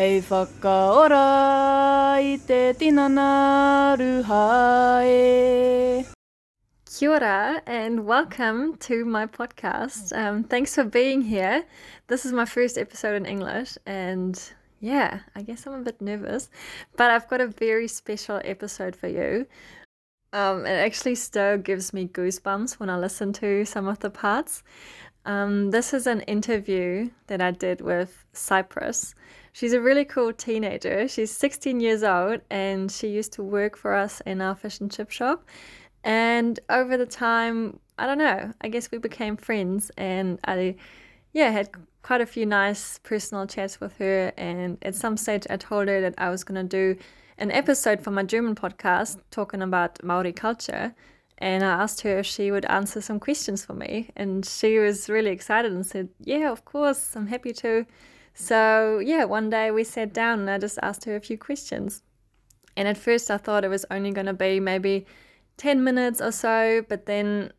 Hei whakaora i te tinana ruhae. Kia ora and welcome to my podcast. Um, thanks for being here. This is my first episode in English, and yeah, I guess I'm a bit nervous, but I've got a very special episode for you. Um, it actually still gives me goosebumps when I listen to some of the parts. Um, this is an interview that I did with Cypress. She's a really cool teenager. She's 16 years old and she used to work for us in our fish and chip shop. And over the time, I don't know, I guess we became friends and I, yeah, had quite a few nice personal chats with her. And at some stage, I told her that I was going to do an episode for my German podcast talking about Maori culture. And I asked her if she would answer some questions for me. And she was really excited and said, Yeah, of course, I'm happy to. So, yeah, one day we sat down and I just asked her a few questions. And at first, I thought it was only going to be maybe 10 minutes or so, but then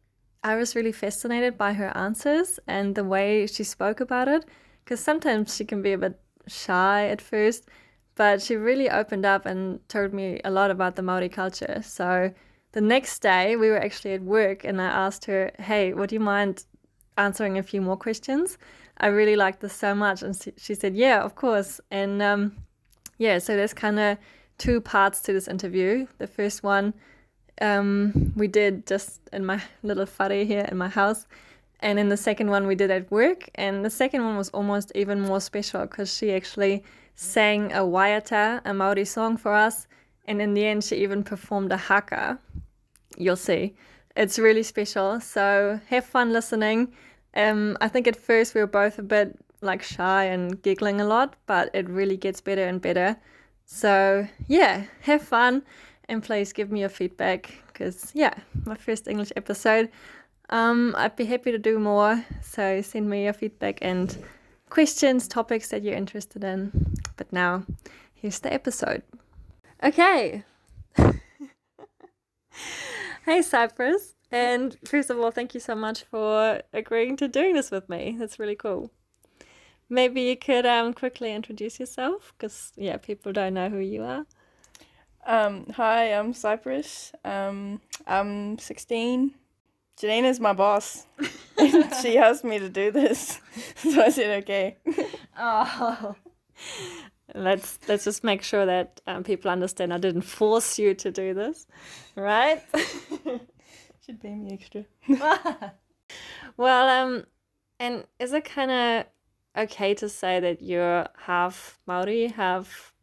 I was really fascinated by her answers and the way she spoke about it. Because sometimes she can be a bit shy at first, but she really opened up and told me a lot about the Maori culture. So, the next day we were actually at work and I asked her, Hey, would you mind answering a few more questions? I really liked this so much. And she said, Yeah, of course. And um, yeah, so there's kind of two parts to this interview. The first one um, we did just in my little whare here in my house. And in the second one we did at work. And the second one was almost even more special because she actually sang a waiata, a Maori song for us. And in the end, she even performed a haka. You'll see. It's really special. So have fun listening. Um, I think at first we were both a bit like shy and giggling a lot, but it really gets better and better. So yeah, have fun and please give me your feedback because yeah, my first English episode. Um, I'd be happy to do more. So send me your feedback and questions, topics that you're interested in. But now, here's the episode. Okay. hey, Cypress. And first of all, thank you so much for agreeing to doing this with me. That's really cool. Maybe you could um, quickly introduce yourself because, yeah, people don't know who you are. Um, hi, I'm Cypress. Um, I'm 16. Janine is my boss. she asked me to do this. So I said, okay. oh let's let's just make sure that um, people understand I didn't force you to do this, right? Should pay me extra. well, um, and is it kind of okay to say that you're half Maori, half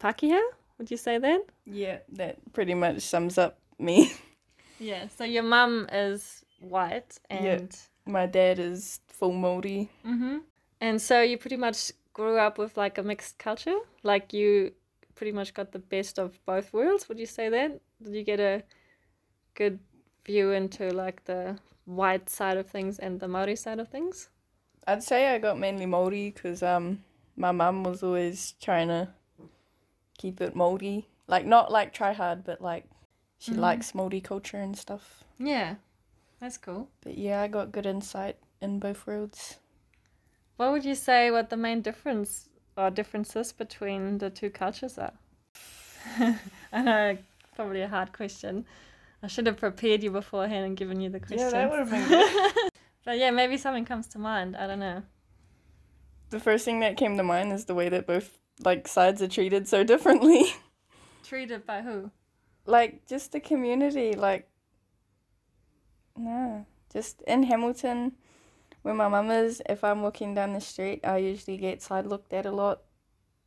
Pakeha? Would you say that? Yeah, that pretty much sums up me. Yeah. So your mum is white, and yeah, my dad is full Maori. Mm-hmm. And so you pretty much grew up with like a mixed culture? Like you pretty much got the best of both worlds? Would you say that? Did you get a good view into like the white side of things and the Maori side of things? I'd say I got mainly Maori because um my mum was always trying to keep it Maori, like not like try hard, but like she mm-hmm. likes Maori culture and stuff. Yeah, that's cool. But yeah, I got good insight in both worlds. What would you say what the main difference or differences between the two cultures are? I know, probably a hard question. I should have prepared you beforehand and given you the question. Yeah, that would have been good. but yeah, maybe something comes to mind. I don't know. The first thing that came to mind is the way that both like sides are treated so differently. Treated by who? Like just the community, like nah. Just in Hamilton, where my mum is, if I'm walking down the street, I usually get side looked at a lot.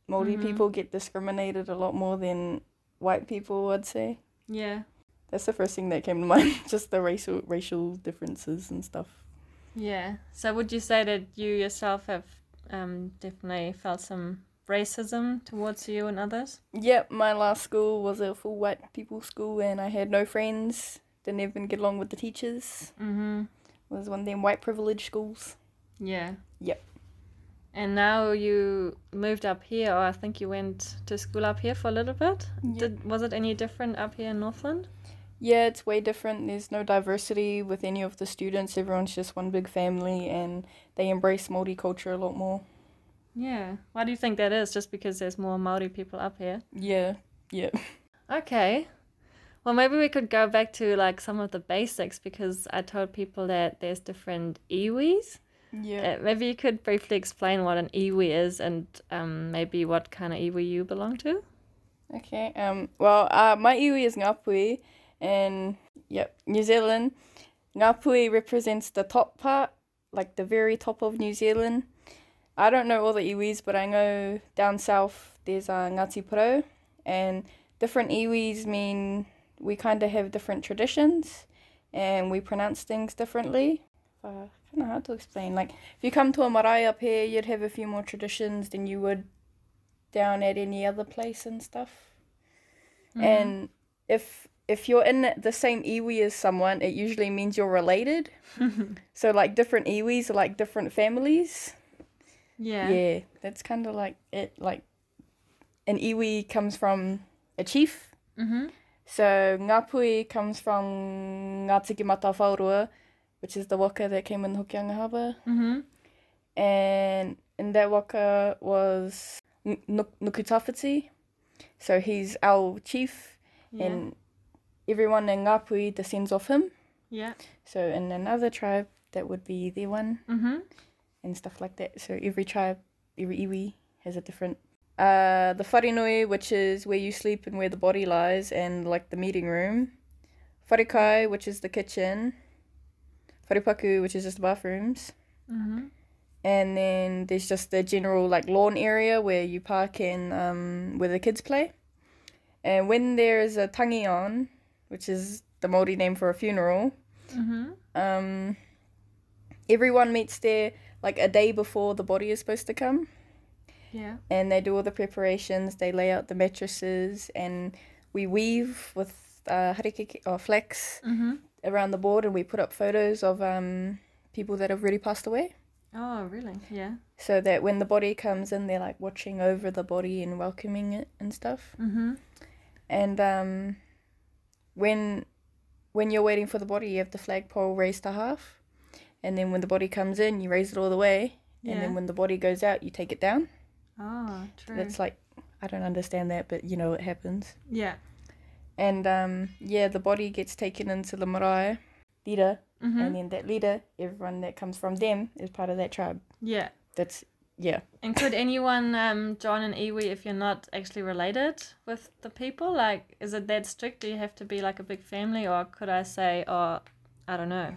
Maori mm-hmm. people get discriminated a lot more than white people, I'd say. Yeah. That's the first thing that came to mind, just the racial racial differences and stuff. Yeah. So would you say that you yourself have um, definitely felt some racism towards you and others? Yep, my last school was a full white people school and I had no friends. Didn't even get along with the teachers. Mm-hmm was one of them white privilege schools. Yeah. Yep. And now you moved up here, or I think you went to school up here for a little bit. Yep. Did was it any different up here in Northland? Yeah, it's way different. There's no diversity with any of the students. Everyone's just one big family, and they embrace multiculture a lot more. Yeah. Why do you think that is? Just because there's more Maori people up here? Yeah, yeah. Okay. Well, maybe we could go back to like some of the basics because I told people that there's different iwis. Yeah. Uh, maybe you could briefly explain what an iwi is and um, maybe what kind of iwi you belong to. Okay. Um. Well, uh, my iwi is Ngāpuhi, and yep, New Zealand. Ngāpuhi represents the top part, like the very top of New Zealand. I don't know all the iwis, but I know down south there's uh, Ngāti Porou, and different iwis mean we kind of have different traditions, and we pronounce things differently. Uh, kind of hard to explain. Like if you come to a marae up here, you'd have a few more traditions than you would down at any other place and stuff. And if if you're in the same iwi as someone, it usually means you're related. so like different iwis are like different families. Yeah. Yeah, that's kind of like it. Like an iwi comes from a chief. Mm-hmm. So Ngāpuhi comes from Ngātiki Mata which is the waka that came in Hokianga Harbour. Mm-hmm. and in that waka was N- Nuk- So he's our chief, Yeah. and everyone in Ngāpuhi descends off him. yeah. So in another tribe, that would be their one, Mm-hmm. and stuff like that. So every tribe, every iwi has a different. Uh, the wharenui, which is where you sleep and where the body lies, and like the meeting room. Wharekai, which is the kitchen. Wharepaku, which is just the bathrooms. Mm-hmm. and then there's just the general like lawn area where you park and um, where the kids play. And when there is a tangi on, which is the Māori name for a funeral, Mm-hmm. um, everyone meets there like a day before the body is supposed to come, Yeah. and they do all the preparations. They lay out the mattresses, and we weave with uh, harakeke or flax Mm-hmm. around the board, and we put up photos of um, people that have already passed away. Oh, really? Yeah. so that when the body comes in they're like watching over the body and welcoming it and stuff Mm-hmm. and um when when you're waiting for the body you have the flagpole raised to half and then when the body comes in you raise it all the way and then when the body goes out you take it down Oh, true. that's like i don't understand that but you know it happens yeah. and um yeah the body gets taken into the marae leader Mm-hmm. and then that leader everyone that comes from them is part of that tribe yeah. that's yeah And could anyone um, join an iwi if you're not actually related with the people? Like, is it that strict? Do you have to be like a big family, or could I say, oh, I don't know,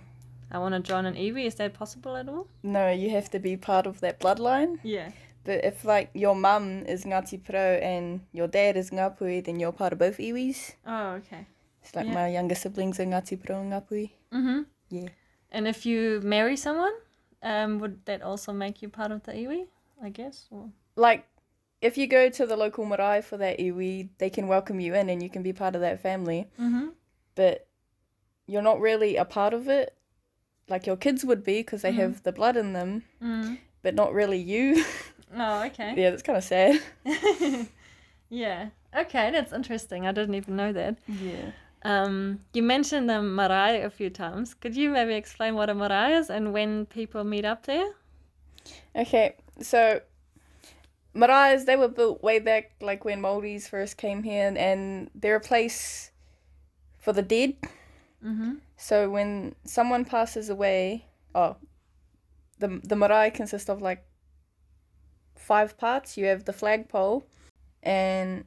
I want to join an iwi? Is that possible at all? no you have to be part of that bloodline Yeah. But if like your mum is Ngāti Porou and your dad is Ngāpuhi, then you're part of both iwis. Oh, okay. It's like Yeah. my younger siblings are Ngāti Porou and Ngāpuhi. Mm-hmm. Yeah. And if you marry someone, um, would that also make you part of the iwi? I guess. Or... Like, if you go to the local marae for that iwi, they can welcome you in and you can be part of that family. Mm-hmm. But you're not really a part of it. Like your kids would be because they Mhm. have the blood in them, Mm. but not really you. Oh, okay. yeah, that's kind of sad. yeah. Okay, that's interesting. I didn't even know that. Yeah. Um, you mentioned the marae a few times. Could you maybe explain what a marae is and when people meet up there? Okay, so maraes they were built way back like when Māoris first came here and they're a place for the dead. Mm-hmm. So when someone passes away, oh, the the marae consists of like five parts. You have the flagpole, and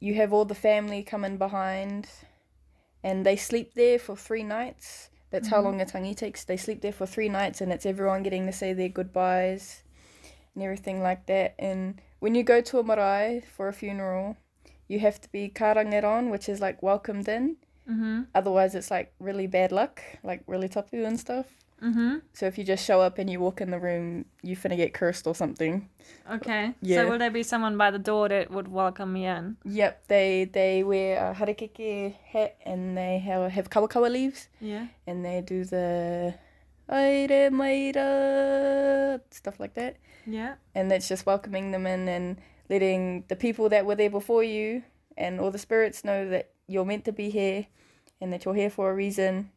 you have all the family coming behind, and they sleep there for three nights. That's how Mhm. long a tangi takes. They sleep there for three nights, and it's everyone getting to say their goodbyes and everything like that. And when you go to a marae for a funeral, you have to be karangeron, which is like welcomed in. Mm-hmm. Otherwise, it's like really bad luck, like really tapu and stuff. Mm-hmm. So if you just show up and you walk in the room, you finna get cursed or something. Okay. Yeah. So will there be someone by the door that would welcome me in? Yep, they they wear a harakeke hat and they have, have kawakawa leaves Yeah. and they do the aire maira stuff like that. Yeah. And that's just welcoming them in and letting the people that were there before you and all the spirits know that you're meant to be here and that you're here for a reason.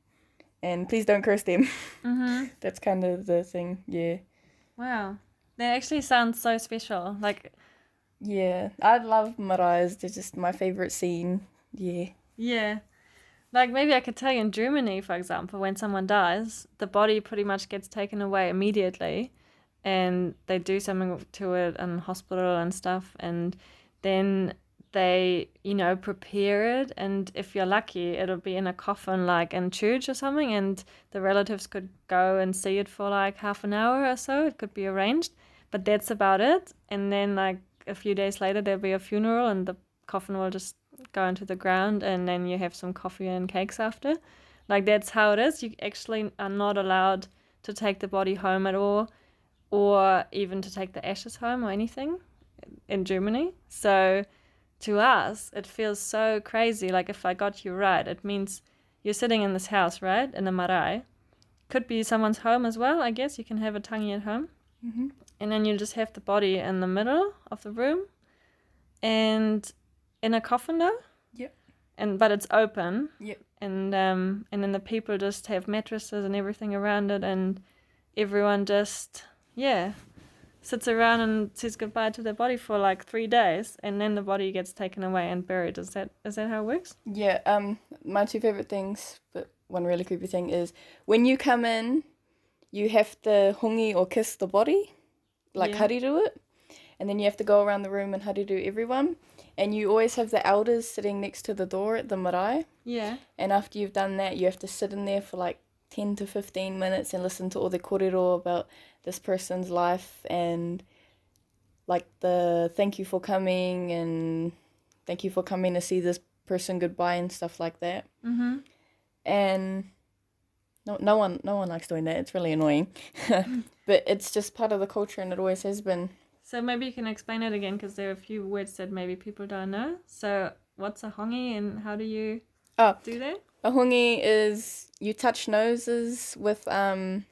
And please don't curse them. Mm-hmm. That's kind of the thing, yeah. Wow. that actually sounds so special. Like, Yeah, I love maraes. They're just my favorite scene. Yeah. yeah. Like maybe I could tell you in Germany, for example, when someone dies, the body pretty much gets taken away immediately and they do something to it in hospital and stuff and then they, you know, prepare it and if you're lucky it'll be in a coffin like in church or something and the relatives could go and see it for like half an hour or so. It could be arranged. But that's about it. And then like a few days later there'll be a funeral and the coffin will just go into the ground and then you have some coffee and cakes after. Like that's how it is. You actually are not allowed to take the body home at all or even to take the ashes home or anything in Germany. So to us it feels so crazy. Like if I got you right, it means you're sitting in this house, right? In a marae. Could be someone's home as well, I guess. You can have a tangi at home. Mm-hmm. And then you just have the body in the middle of the room and in a coffin though. Yep. And but it's open. Yep. And um and then the people just have mattresses and everything around it and everyone just yeah sits around and says goodbye to their body for like three days and then the body gets taken away and buried. Is that is that how it works? Yeah, um, my two favorite things, but one really creepy thing is when you come in, you have to hongi or kiss the body, like Yeah. hariru it, and then you have to go around the room and hariru everyone, and you always have the elders sitting next to the door at the marae, Yeah. and after you've done that, you have to sit in there for like ten to fifteen minutes and listen to all the korero about this person's life and like the thank you for coming and thank you for coming to see this person goodbye and stuff like that Mm-hmm. and no no one no one likes doing that it's really annoying but it's just part of the culture and it always has been So maybe you can explain it again because there are a few words that maybe people don't know. So what's a hongi and how do you Oh. do that? a hongi is you touch noses with um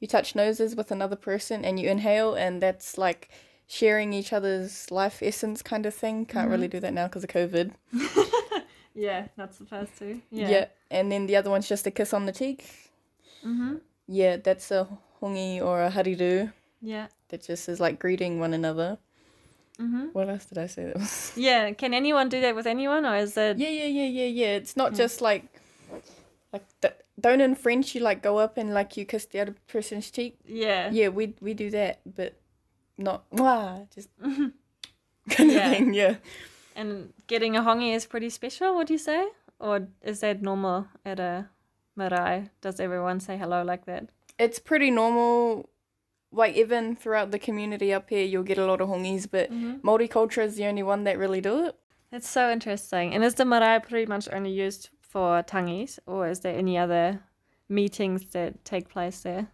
you touch noses with another person and you inhale and that's like sharing each other's life essence kind of thing can't really do that now because of covid Yeah, that's the first two. yeah. Yeah. and then the other one's just a kiss on the cheek Mm-hmm. yeah that's a hongi or a hariru Yeah. that just is like greeting one another Mm-hmm. what else did i say that was Yeah. Can anyone do that with anyone, or is it? Yeah, yeah, yeah, yeah, yeah. It's not Yeah. just like like th- don't in French you like go up and like you kiss the other person's cheek. Yeah. Yeah, we we do that, but not mwah, just kind of Yeah. thing. Yeah. And getting a hongi is pretty special. Would you say, or is that normal at a marae? Does everyone say hello like that? It's pretty normal. Like even throughout the community up here, you'll get a lot of hongis, but Mm-hmm. Māori culture is the only one that really do it. That's so interesting. And is the marae pretty much only used for tangis, or is there any other meetings that take place there?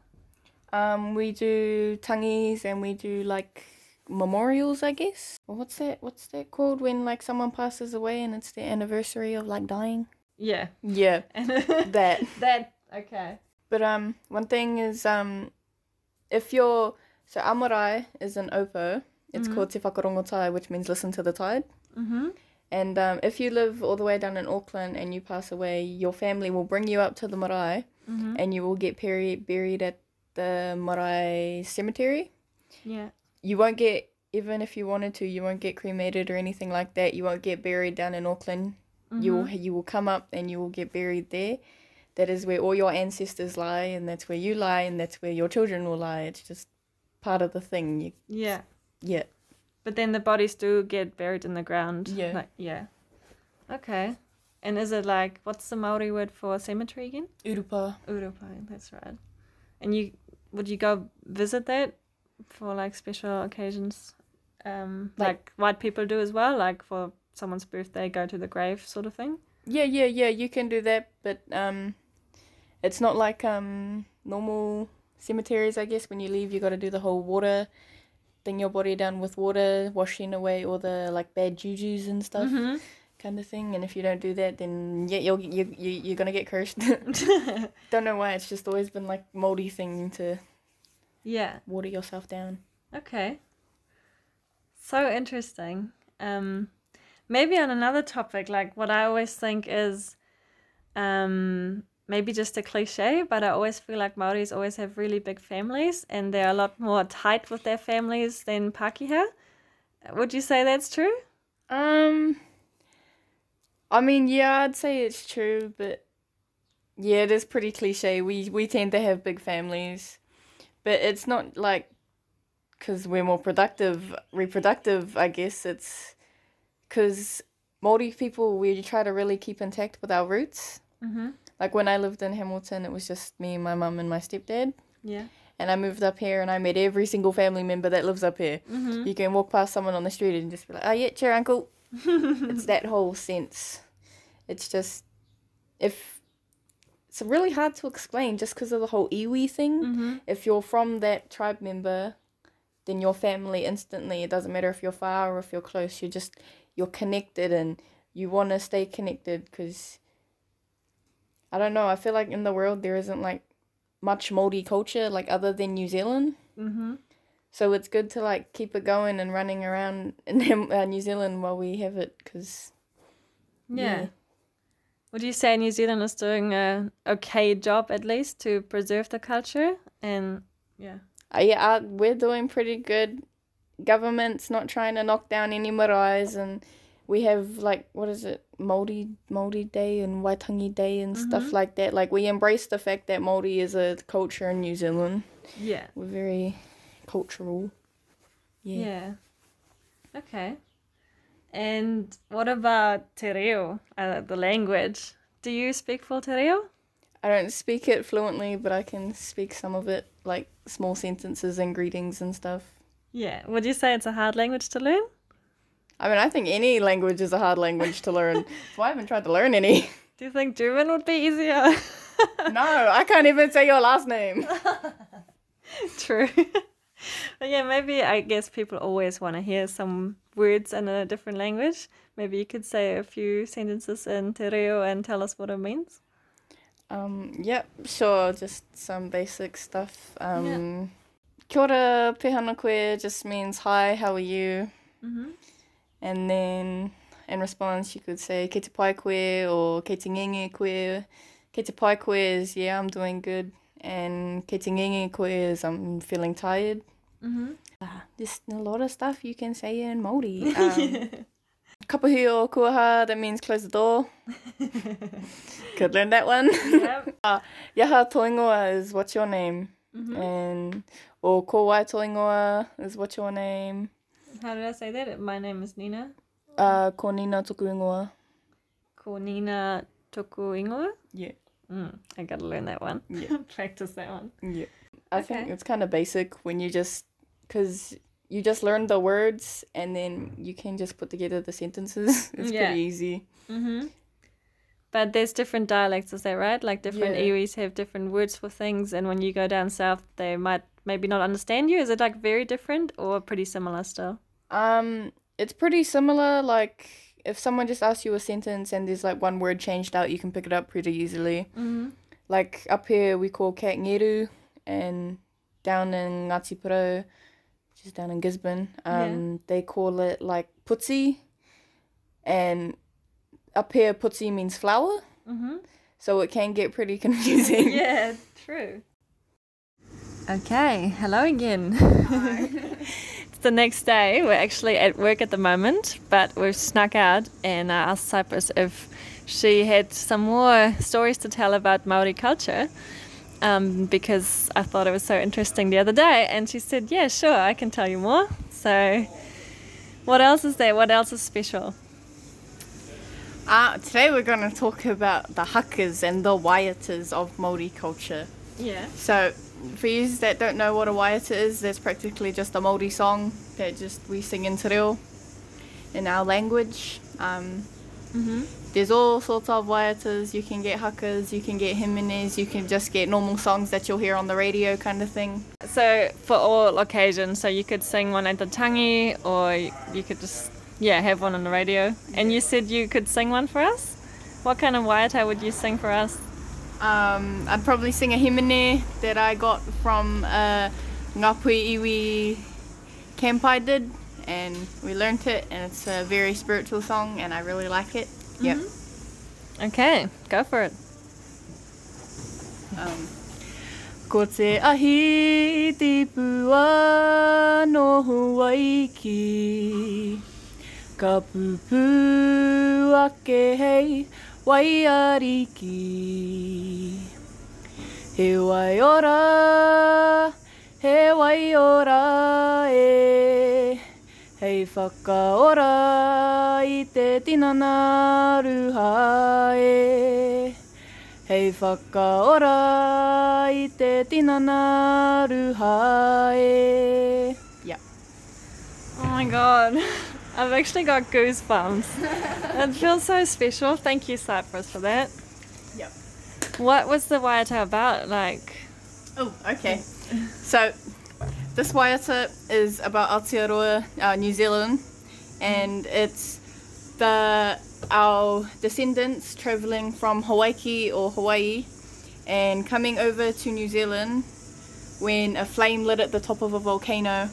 Um, we do tangis and we do like memorials, I guess. What's that? What's that called when like someone passes away and it's the anniversary of like dying? Yeah. Yeah, that. that okay. But um, one thing is um, if you're so Amarai is an opo. It's Mhm. called Te Whakarongotai, which means listen to the tide. Mm-hmm. And um, if you live all the way down in Auckland and you pass away, your family will bring you up to the marae, Mm-hmm. and you will get buried buried at the marae cemetery. Yeah. You won't get even if you wanted to, you won't get cremated or anything like that. You won't get buried down in Auckland. You will you will come up and you will get buried there. That is where all your ancestors lie, and that's where you lie, and that's where your children will lie. It's just part of the thing. You, Yeah. yeah, But then the bodies do get buried in the ground. Yeah. Like, yeah. Okay. And is it like what's the Maori word for cemetery again? urupa. Urupa. that's right. And you would you go visit that for like special occasions? Um like, Like- white people do as well, like for someone's birthday, go to the grave sort of thing. Yeah, yeah, yeah. You can do that, but um, it's not like um normal cemeteries. I guess when you leave, you got to do the whole water, thing your body down with water, washing away all the like bad juju's and stuff, Mhm. kind of thing. And if you don't do that, then yeah, you'll you you you're gonna get cursed. don't know why. It's just always been like moldy thing to yeah. water yourself down. Okay. So interesting. Um, maybe on another topic, like what I always think is, um, maybe just a cliche, but I always feel like Maoris always have really big families and they're a lot more tight with their families than Pakeha. Would you say that's true? Um, I mean, yeah, I'd say it's true, but yeah, it is pretty cliche. We we tend to have big families, but it's not like because we're more productive, reproductive. I guess it's because Maori people we try to really keep intact with our roots. Mm-hmm. Like when I lived in Hamilton, it was just me, and my mum, and my stepdad. Yeah. And I moved up here, and I met every single family member that lives up here. Mm-hmm. You can walk past someone on the street and just be like, "Oh yeah, cheer, uncle." it's that whole sense. It's just if it's really hard to explain just because of the whole iwi thing. Mm-hmm. If you're from that tribe member, then your family instantly. It doesn't matter if you're far or if you're close. You're just you're connected and you want to stay connected because I don't know. I feel like in the world there isn't like much Māori culture like other than New Zealand. Mm-hmm. So it's good to like keep it going and running around in uh, New Zealand while we have it because Yeah. Would you say New Zealand is doing a okay job at least to preserve the culture? And yeah. uh, yeah, uh, we're doing pretty good. Government's not trying to knock down any maraes and we have like what is it Māori Māori Day and Waitangi Day and stuff like that. Like we embrace the fact that Māori is a culture in New Zealand. Yeah. We're very cultural. Yeah. Yeah. Okay. And what about Te Reo, uh, the language? Do you speak full Te Reo? I don't speak it fluently, but I can speak some of it, like small sentences and greetings and stuff. Yeah. Would you say it's a hard language to learn? I mean, I think any language is a hard language to learn. Why I haven't tried to learn any. Do you think German would be easier? no, I can't even say your last name. True. but yeah, maybe I guess people always want to hear some words in a different language. Maybe you could say a few sentences in Te Reo and tell us what it means. Um, yep, sure, just some basic stuff. Um, Kia ora pehana koe just means hi, how are you? Mm-hmm. And then in response, you could say ke te pai koe or ke te ngenge koe. Ke te pai koe is, yeah, I'm doing good. And ke te ngenge koe is, I'm feeling tired. Mm-hmm. Ah, There's a lot of stuff you can say in Māori. Um, Kapahi o kuaha, that means close the door. Could learn that one. Yep. Yaha toingoa is what's your name? Mhm. And or ko wai toingoa is what's your name? How did I say that? My name is Nina. Uh, ko nina tuku ingoa. Ko Nina Toku Ingoa. Yeah. Mm, I gotta learn that one. Yeah. Practice that one. Yeah. I think it's kind of basic when you just, because you just learn the words and then you can just put together the sentences. it's Yeah. pretty easy. Mm-hmm. But there's different dialects, is that right? Like different Yeah. Iwis have different words for things, and when you go down south, they might maybe not understand you. Is it like very different or pretty similar still? Um, it's pretty similar. Like if someone just asks you a sentence and there's like one word changed out, you can pick it up pretty easily. Mm-hmm. Like up here we call cat ngeru, and down in Ngati Porou, which is down in Gisborne, um, they call it like putsi, and up here putsi means flower, Mm-hmm. so it can get pretty confusing. yeah, true. Okay, hello again. it's the next day. We're actually at work at the moment, but we've snuck out and I asked Cyprus if she had some more stories to tell about Maori culture. Um, because I thought it was so interesting the other day, and she said, "Yeah, sure, I can tell you more." So, what else is there? What else is special? Uh, today we're going to talk about the hakas and the waiatas of Māori culture. Yeah. So, for you that don't know what a waiata is, that's practically just a Māori song that just we sing in te reo in our language. Um, Mm-hmm. there's all sorts of waiatas. You can get hakas, you can get hīmenes, you can just get normal songs that you'll hear on the radio kind of thing. So for all occasions, so you could sing one at the tangi, or you you could just yeah have one on the radio. And you said you could sing one for us. What kind of waiata would you sing for us? Um, I'd probably sing a hīmene that I got from uh, Ngāpuhi Iwi camp I did, and we learnt it, and it's a very spiritual song, and I really like it. Yep. Okay, go for it. Um, ko te ahi tipua no Hawaiki Ka pupu ake hei wai ariki He wai ora, he wai ora e Hei whakaora i te tinana ruha e Hei whakaora i te tinana ruha e Yeah. Oh my god. I've actually got goosebumps. it feels so special. Thank you, Cyprus, for that. Yep. What was the waiata about? Like, Oh, okay. So, this waiata is about Aotearoa, uh, New Zealand, and it's the our descendants traveling from Hawaiki or Hawaii and coming over to New Zealand when a flame lit at the top of a volcano.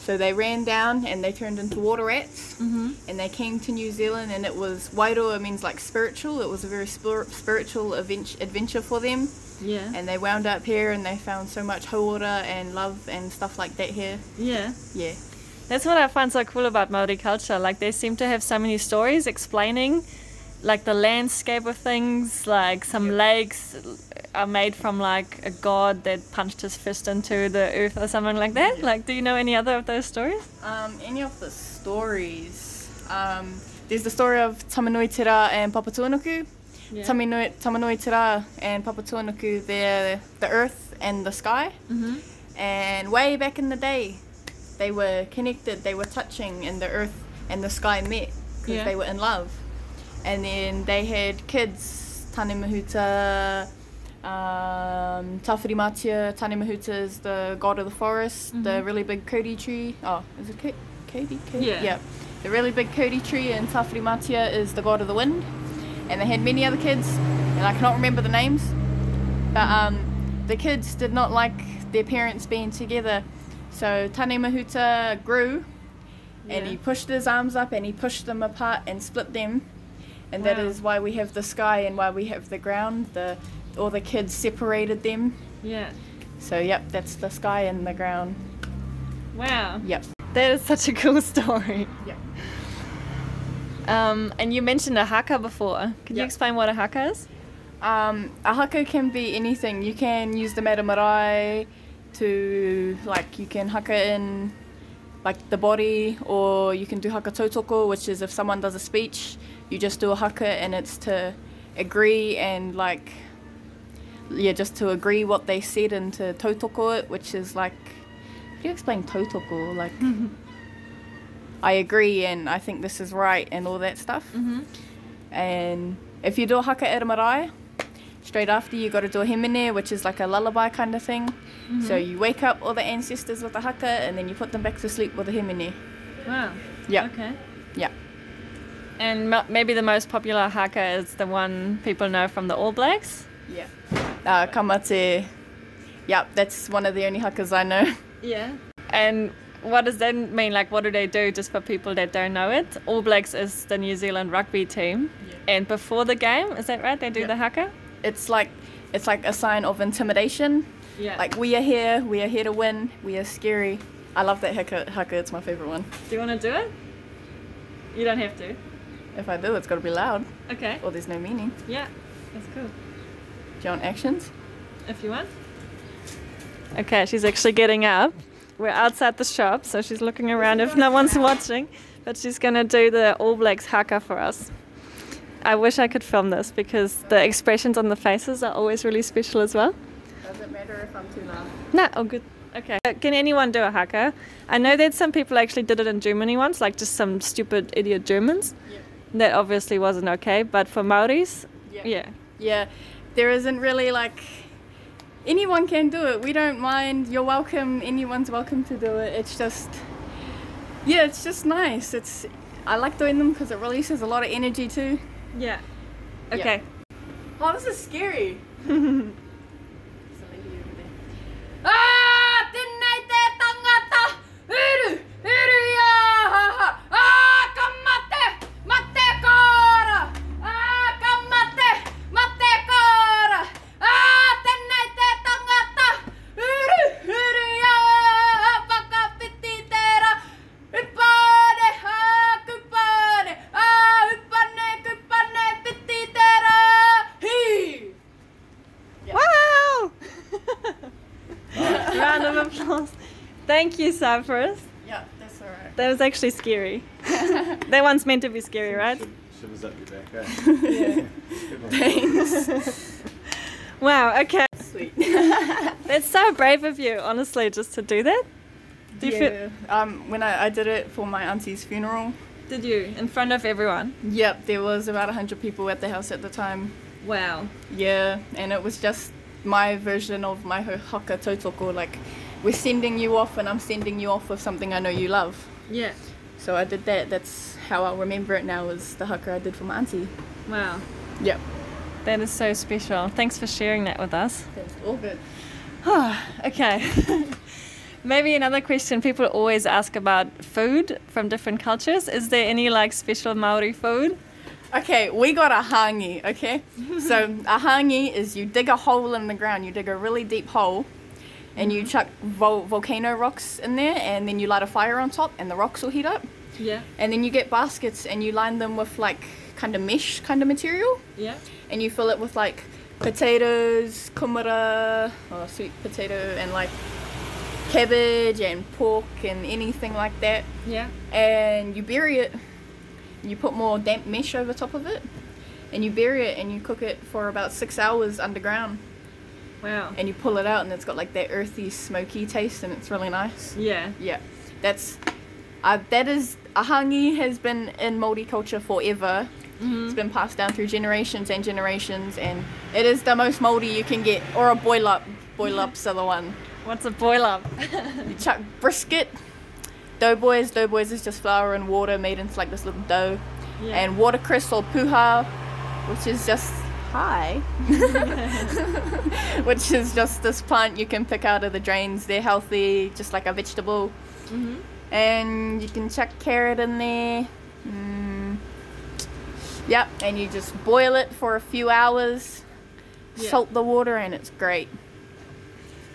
So they ran down and they turned into water rats mm-hmm. and they came to New Zealand and it was Wairua means like spiritual. It was a very spir- spiritual advent- adventure for them yeah, and they wound up here and they found so much hauora and love and stuff like that here. yeah. Yeah. That's what I find so cool about Maori culture. Like they seem to have so many stories explaining, like the landscape of things. Like some Yep. lakes are made from like a god that punched his fist into the earth or something like that. Yeah. Like, do you know any other of those stories? Um, any of the stories? Um, there's the story of Tamanui Te Rā and Papatuanuku. Yeah. Tamanui, Tamanui Te and Papatuanuku, they're the earth and the sky. Mm-hmm. And way back in the day, they were connected, they were touching, and the earth and the sky met because Yeah. they were in love. And then they had kids, Tane Mahuta, um, Tāwhirimātea. Tane Mahuta is the god of the forest, the Mhm. really big Kauri tree. Oh, is it Ko- Kauri? Kauri? Yeah. Yeah. The really big Kauri tree, and Tāwhirimātea is the god of the wind. And they had many other kids, and I cannot remember the names. But um, the kids did not like their parents being together. So Tane Mahuta grew and he pushed his arms up and he pushed them apart and split them. And that Wow. is why we have the sky and why we have the ground. The all the kids separated them. Yeah. So yep, that's the sky and the ground. Wow. Yep. That is such a cool story. Yep. Um, and you mentioned a haka before. Could you explain what a haka is? Um, a haka can be anything. You can use the meta marae to like you can haka in like the body or you can do haka tautoko which is if someone does a speech you just do a haka and it's to agree and like yeah just to agree what they said and to tautoko it which is like how do you explain tautoko like I agree and I think this is right and all that stuff Mm-hmm. and if you do a haka marae, straight after you got to do a hīmene, which is like a lullaby kind of thing. So you wake up all the ancestors with a haka, and then you put them back to sleep with a hīmene. Wow. Yeah. Okay. Yeah. And maybe the most popular haka is the one people know from the All Blacks. Yeah. Uh, Ka Mate. Yeah, that's one of the only hakas I know. Yeah. And what does that mean? Like, what do they do just for people that don't know it? All Blacks is the New Zealand rugby team. Yeah. And before the game, is that right? They do Yeah. the haka? It's like it's like a sign of intimidation. Yeah. Like we are here, we are here to win, we are scary. I love that haka. Haka, it's my favorite one. do you want to do it? You don't have to. If I do, it's got to be loud, Okay. or there's no meaning. Yeah. That's cool. Do you want actions? If you want. Okay, she's actually getting up. We're outside the shop, so she's looking around if no one's watching. But she's gonna do the All Blacks haka for us. I wish I could film this because the expressions on the faces are always really special as well. Does it matter if I'm too loud? No, oh good. Okay. Uh, Can anyone do a haka? I know that some people actually did it in Germany once, like just some stupid idiot Germans. Yeah. That obviously wasn't okay, but for Maoris, yeah. Yeah, there isn't really like anyone can do it. We don't mind. You're welcome. Anyone's welcome to do it. It's just yeah, it's just nice. It's I like doing them because it releases a lot of energy too. Yeah. Yeah. Okay. Oh, this is scary. Thank you, Cypress. Yeah, that's alright. That was actually scary. that one's meant to be scary, right? Shivers up your back, eh? Thanks. Wow, okay. Sweet. That's so brave of you, honestly, just to do that. Do you feel, yeah. Um, when I, I did it for my auntie's funeral. did you? In front of everyone? Yep, there was about hundred people at the house at the time. Wow. Yeah, and it was just my version of my ho- haka tautoko. Like, we're sending you off, and I'm sending you off with something I know you love. Yeah. So I did that. That's how I remember it now. Is the haka I did for my auntie. Wow. Yep. That is so special. Thanks for sharing that with us. That's all good. okay. Maybe another question people always ask about food from different cultures. Is there any like special Maori food? Okay, we got a hangi, okay? so a hangi is you dig a hole in the ground, you dig a really deep hole, and you chuck vol- volcano rocks in there, and then you light a fire on top, and the rocks will heat up. Yeah. And then you get baskets and you line them with like kind of mesh kind of material, Yeah. and you fill it with like potatoes, kumara, or sweet potato, and like cabbage and pork and anything like that Yeah. and you bury it. You put more damp mesh over top of it, and you bury it and you cook it for about six hours underground. Wow. And you pull it out, and it's got like that earthy, smoky taste, and it's really nice. Yeah. Yeah, that's uh, that is ahangi has been in Māori culture forever. It's been passed down through generations and generations, and it is the most Māori you can get, or a boil up. Boil up's the one. What's a boil up? You chuck brisket, doughboys. Doughboys is just flour and water made into like this little dough. Yeah. And watercress or puha, which is just hi, which is just this plant you can pick out of the drains. They're healthy, just like a vegetable. Mhm. And you can chuck carrot in there. Mm. Yep, and you just boil it for a few hours. Yeah. Salt the water, and it's great.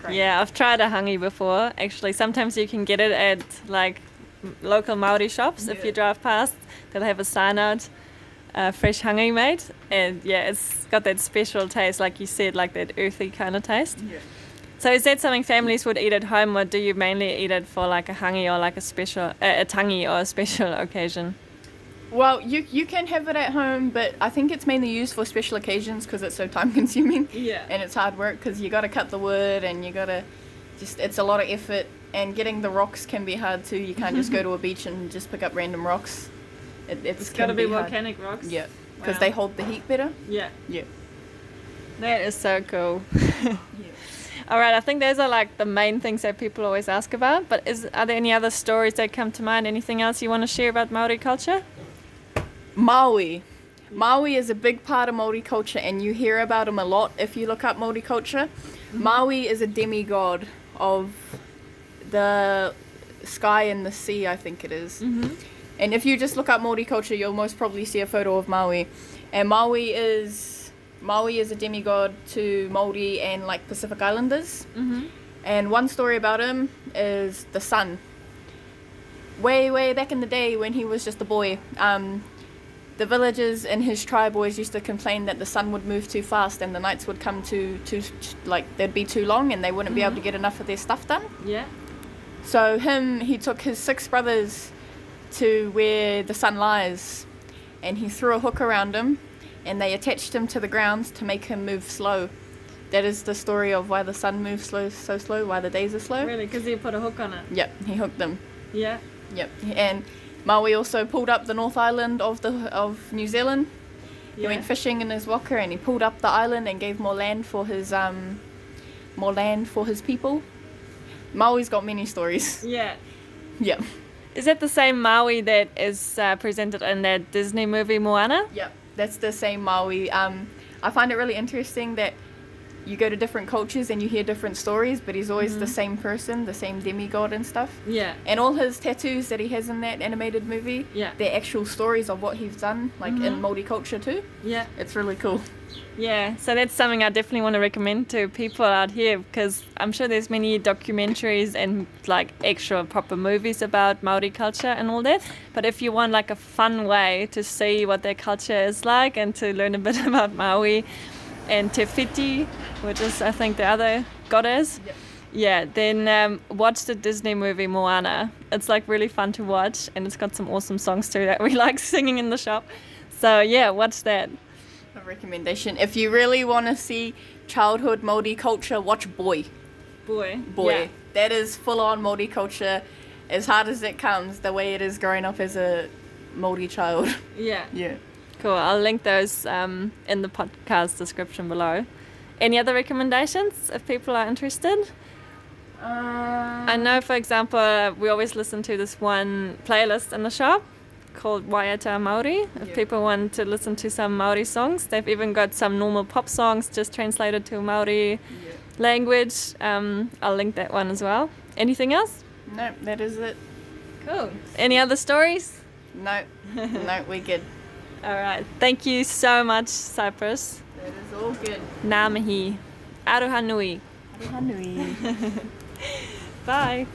Great. Yeah, I've tried a hangi before. Actually, sometimes you can get it at like local Maori shops. If you drive past, they'll have a sign out, uh, fresh hangi made, and yeah, it's got that special taste, like you said, like that earthy kind of taste. Yeah. So is that something families would eat at home, or do you mainly eat it for like a hangi or like a special uh, a tangi or a special occasion? Well, you you can have it at home, but I think it's mainly used for special occasions because it's so time consuming Yeah. and it's hard work because you got to cut the wood and you got to just it's a lot of effort and getting the rocks can be hard too. You can't just go to a beach and just pick up random rocks. It, it's It's got to can be hard. volcanic rocks. Yeah, because Wow. they hold the heat better. Yeah. Yeah. That is so cool. yeah. All right, I think those are like the main things that people always ask about. But is are there any other stories that come to mind? Anything else you want to share about Maori culture? Maui. Maui is a big part of Maori culture, and you hear about him a lot if you look up Maori culture. Mm-hmm. Maui is a demigod of the sky and the sea, I think it is. Mm-hmm. And if you just look up Maori culture, you'll most probably see a photo of Maui. And Maui is Maui is a demigod to Maori and like Pacific Islanders. Mm-hmm. And one story about him is the sun. Way, way back in the day when he was just a boy, um, the villagers in his tribe always used to complain that the sun would move too fast and the nights would come too, too, like they'd be too long and they wouldn't be able to get enough of their stuff done. Yeah. So him, he took his six brothers to where the sun lies, and he threw a hook around him, and they attached him to the ground to make him move slow. That is the story of why the sun moves slow, so slow, why the days are slow. Really? Because he put a hook on it. Yep, he hooked them. Yeah. Yep, and Maui also pulled up the North Island of the of New Zealand. He Yeah. went fishing in his waka, and he pulled up the island and gave more land for his um, more land for his people. Maui's got many stories. Yeah. Yep. Is that the same Maui that is uh, presented in that Disney movie Moana? Yep, that's the same Maui. Um, I find it really interesting that you go to different cultures and you hear different stories, but he's always the mm-hmm. same person, the same demigod and stuff. Yeah. And all his tattoos that he has in that animated movie, Yeah. they're actual stories of what he's done, like in mm-hmm. Māori culture too. Yeah. It's really cool. Yeah, so that's something I definitely want to recommend to people out here because I'm sure there's many documentaries and like actual proper movies about Maori culture and all that. But if you want like a fun way to see what their culture is like and to learn a bit about Maui and Te Fiti, which is I think the other goddess, Yep. yeah, then um, watch the Disney movie Moana. It's like really fun to watch, and it's got some awesome songs too that we like singing in the shop. So yeah, watch that. A recommendation. If you really want to see childhood Māori culture, watch Boy. Boy, Boy. Yeah. That is full on Māori culture, as hard as it comes, the way it is growing up as a Māori child. yeah. yeah. Cool. I'll link those um, in the podcast description below. Any other recommendations if people are interested? Um, I know, for example, uh, we always listen to this one playlist in the shop called Waiata Maori. If Yeah. people want to listen to some Maori songs, they've even got some normal pop songs just translated to Maori Yeah. language. Um, I'll link that one as well. Anything else? No, that is it. Cool. Any other stories? No, no, we're good. All right. Thank you so much, Cyprus. That is all good. Nā mihi. Aroha nui. Aroha nui. Bye.